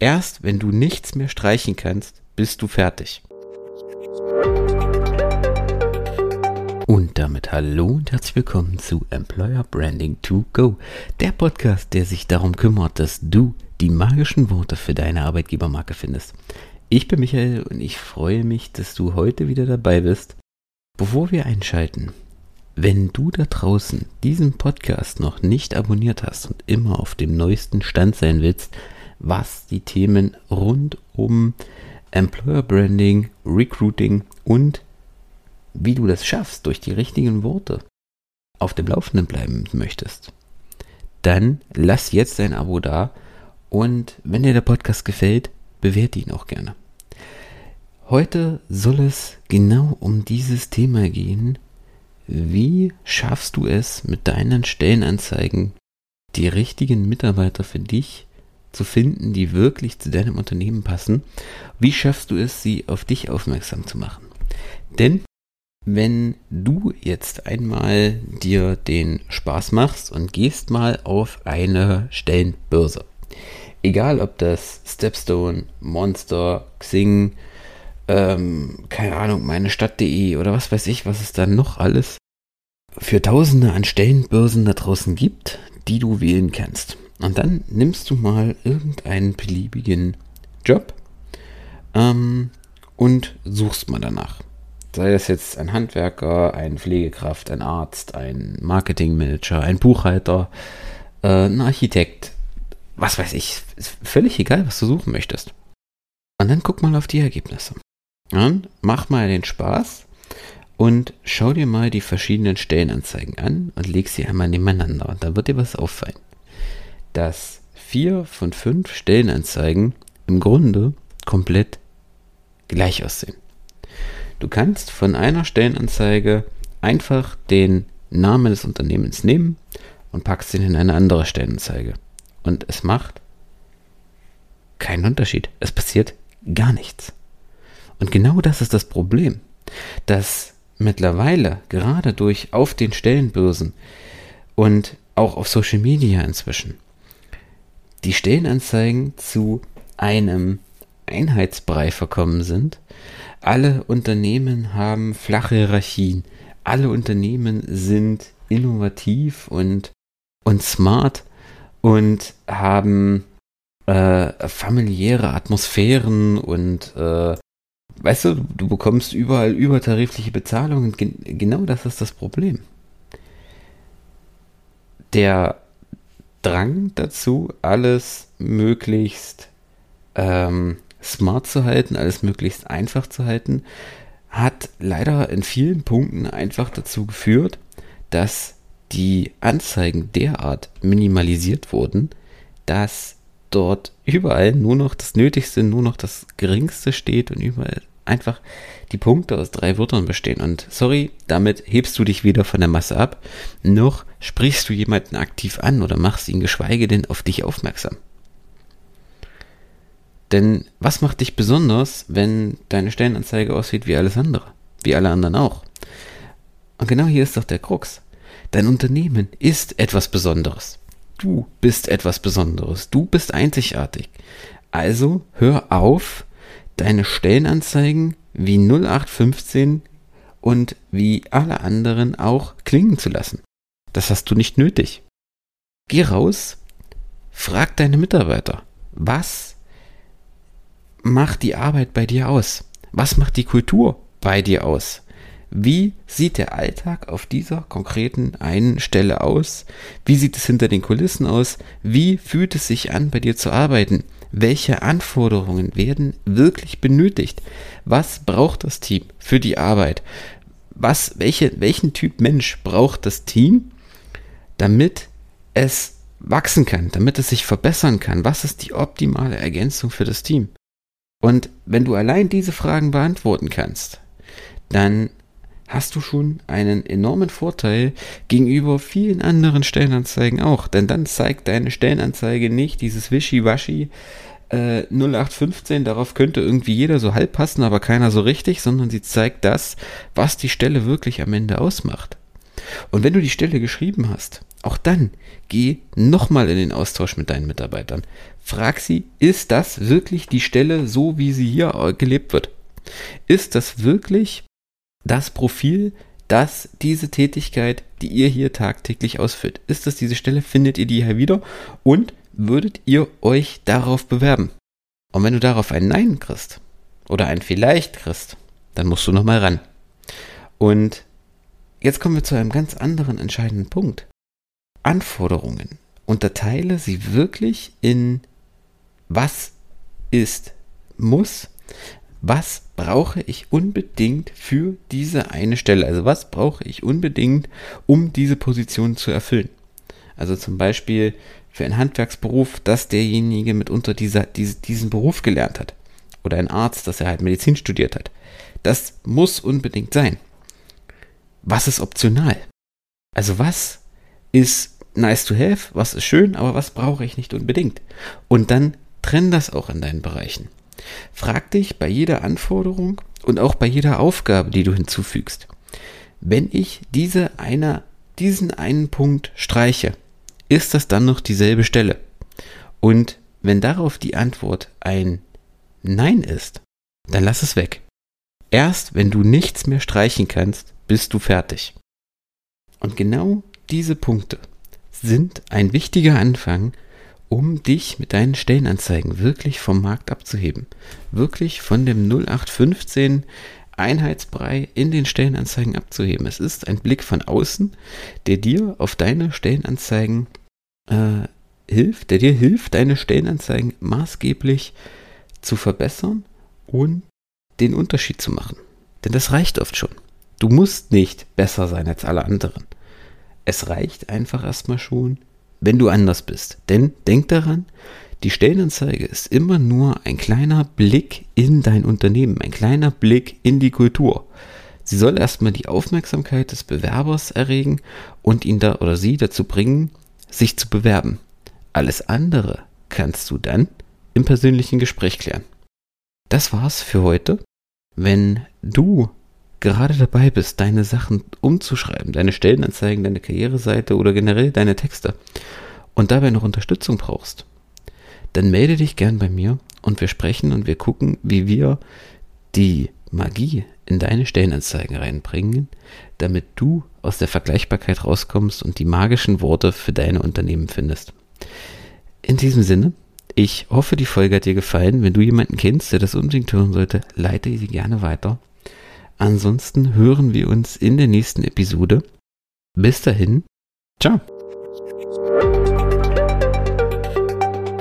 Erst wenn du nichts mehr streichen kannst, bist du fertig. Und damit hallo und herzlich willkommen zu Employer Branding to Go, der Podcast, der sich darum kümmert, dass du die magischen Worte für deine Arbeitgebermarke findest. Ich bin Michael und ich freue mich, dass du heute wieder dabei bist. Bevor wir einschalten, wenn du da draußen diesen Podcast noch nicht abonniert hast und immer auf dem neuesten Stand sein willst, was die Themen rund um Employer Branding, Recruiting und wie du das schaffst, durch die richtigen Worte auf dem Laufenden bleiben möchtest, dann lass jetzt dein Abo da und wenn dir der Podcast gefällt, bewerte ihn auch gerne. Heute soll es genau um dieses Thema gehen. Wie schaffst du es mit deinen Stellenanzeigen, die richtigen Mitarbeiter für dich zu finden, die wirklich zu deinem Unternehmen passen? Wie schaffst du es, sie auf dich aufmerksam zu machen? Denn wenn du jetzt einmal dir den Spaß machst und gehst mal auf eine Stellenbörse, egal ob das Stepstone, Monster, Xing, ähm, keine Ahnung, meine Stadt.de oder was weiß ich, was es da noch alles für Tausende an Stellenbörsen da draußen gibt, die du wählen kannst. Und dann nimmst du mal irgendeinen beliebigen Job ähm, und suchst mal danach. Sei das jetzt ein Handwerker, ein Pflegekraft, ein Arzt, ein Marketingmanager, ein Buchhalter, äh, ein Architekt, was weiß ich, ist völlig egal, was du suchen möchtest. Und dann guck mal auf die Ergebnisse. Und mach mal den Spaß und schau dir mal die verschiedenen Stellenanzeigen an und leg sie einmal nebeneinander. Und dann wird dir was auffallen dass vier von fünf Stellenanzeigen im Grunde komplett gleich aussehen. Du kannst von einer Stellenanzeige einfach den Namen des Unternehmens nehmen und packst ihn in eine andere Stellenanzeige. Und es macht keinen Unterschied. Es passiert gar nichts. Und genau das ist das Problem, dass mittlerweile gerade durch auf den Stellenbörsen und auch auf Social Media inzwischen die Stellenanzeigen zu einem Einheitsbrei verkommen sind. Alle Unternehmen haben flache Hierarchien. Alle Unternehmen sind innovativ und, und smart und haben äh, familiäre Atmosphären und äh, weißt du, du bekommst überall übertarifliche Bezahlungen. Gen genau das ist das Problem. Der Drang dazu, alles möglichst ähm, smart zu halten, alles möglichst einfach zu halten, hat leider in vielen Punkten einfach dazu geführt, dass die Anzeigen derart minimalisiert wurden, dass dort überall nur noch das Nötigste, nur noch das Geringste steht und überall einfach die Punkte aus drei Wörtern bestehen. Und sorry, damit hebst du dich weder von der Masse ab, noch sprichst du jemanden aktiv an oder machst ihn geschweige denn auf dich aufmerksam. Denn was macht dich besonders, wenn deine Stellenanzeige aussieht wie alles andere? Wie alle anderen auch. Und genau hier ist doch der Krux. Dein Unternehmen ist etwas Besonderes. Du bist etwas Besonderes. Du bist einzigartig. Also hör auf, deine Stellenanzeigen wie 0815 und wie alle anderen auch klingen zu lassen. Das hast du nicht nötig. Geh raus, frag deine Mitarbeiter, was macht die Arbeit bei dir aus? Was macht die Kultur bei dir aus? Wie sieht der Alltag auf dieser konkreten einen Stelle aus? Wie sieht es hinter den Kulissen aus? Wie fühlt es sich an, bei dir zu arbeiten? Welche Anforderungen werden wirklich benötigt? Was braucht das Team für die Arbeit? Was, welche, welchen Typ Mensch braucht das Team, damit es wachsen kann, damit es sich verbessern kann? Was ist die optimale Ergänzung für das Team? Und wenn du allein diese Fragen beantworten kannst, dann hast du schon einen enormen Vorteil gegenüber vielen anderen Stellenanzeigen auch. Denn dann zeigt deine Stellenanzeige nicht dieses Wischiwaschi äh, 0815, darauf könnte irgendwie jeder so halb passen, aber keiner so richtig, sondern sie zeigt das, was die Stelle wirklich am Ende ausmacht. Und wenn du die Stelle geschrieben hast, auch dann geh nochmal in den Austausch mit deinen Mitarbeitern. Frag sie, ist das wirklich die Stelle so, wie sie hier gelebt wird? Ist das wirklich das Profil, das diese Tätigkeit, die ihr hier tagtäglich ausführt? Ist das diese Stelle? Findet ihr die hier wieder? Und würdet ihr euch darauf bewerben? Und wenn du darauf ein Nein kriegst oder ein Vielleicht kriegst, dann musst du nochmal ran. Und jetzt kommen wir zu einem ganz anderen entscheidenden Punkt. Anforderungen. Unterteile sie wirklich in was ist muss, was brauche ich unbedingt für diese eine Stelle. Also was brauche ich unbedingt, um diese Position zu erfüllen. Also zum Beispiel für einen Handwerksberuf, dass derjenige mitunter dieser, diese, diesen Beruf gelernt hat. Oder ein Arzt, dass er halt Medizin studiert hat. Das muss unbedingt sein. Was ist optional? Also was ist nice to have, was ist schön, aber was brauche ich nicht unbedingt? Und dann trenn das auch in deinen Bereichen. Frag dich bei jeder Anforderung und auch bei jeder Aufgabe, die du hinzufügst. Wenn ich diese eine, diesen einen Punkt streiche, ist das dann noch dieselbe Stelle? Und wenn darauf die Antwort ein Nein ist, dann lass es weg. Erst wenn du nichts mehr streichen kannst, bist du fertig. Und genau diese Punkte sind ein wichtiger Anfang, um dich mit deinen Stellenanzeigen wirklich vom Markt abzuheben. Wirklich von dem 0815 Einheitsbrei in den Stellenanzeigen abzuheben. Es ist ein Blick von außen, der dir auf deine Stellenanzeigen äh, hilft, der dir hilft, deine Stellenanzeigen maßgeblich zu verbessern und den Unterschied zu machen. Denn das reicht oft schon. Du musst nicht besser sein als alle anderen. Es reicht einfach erstmal schon, wenn du anders bist. Denn denk daran, die Stellenanzeige ist immer nur ein kleiner Blick in dein Unternehmen, ein kleiner Blick in die Kultur. Sie soll erstmal die Aufmerksamkeit des Bewerbers erregen und ihn da oder sie dazu bringen, sich zu bewerben. Alles andere kannst du dann im persönlichen Gespräch klären. Das war's für heute. Wenn du gerade dabei bist, deine Sachen umzuschreiben, deine Stellenanzeigen, deine Karriereseite oder generell deine Texte und dabei noch Unterstützung brauchst, dann melde dich gern bei mir und wir sprechen und wir gucken, wie wir die Magie in deine Stellenanzeigen reinbringen, damit du aus der Vergleichbarkeit rauskommst und die magischen Worte für deine Unternehmen findest. In diesem Sinne, ich hoffe, die Folge hat dir gefallen. Wenn du jemanden kennst, der das unbedingt hören sollte, leite sie gerne weiter. Ansonsten hören wir uns in der nächsten Episode. Bis dahin, ciao.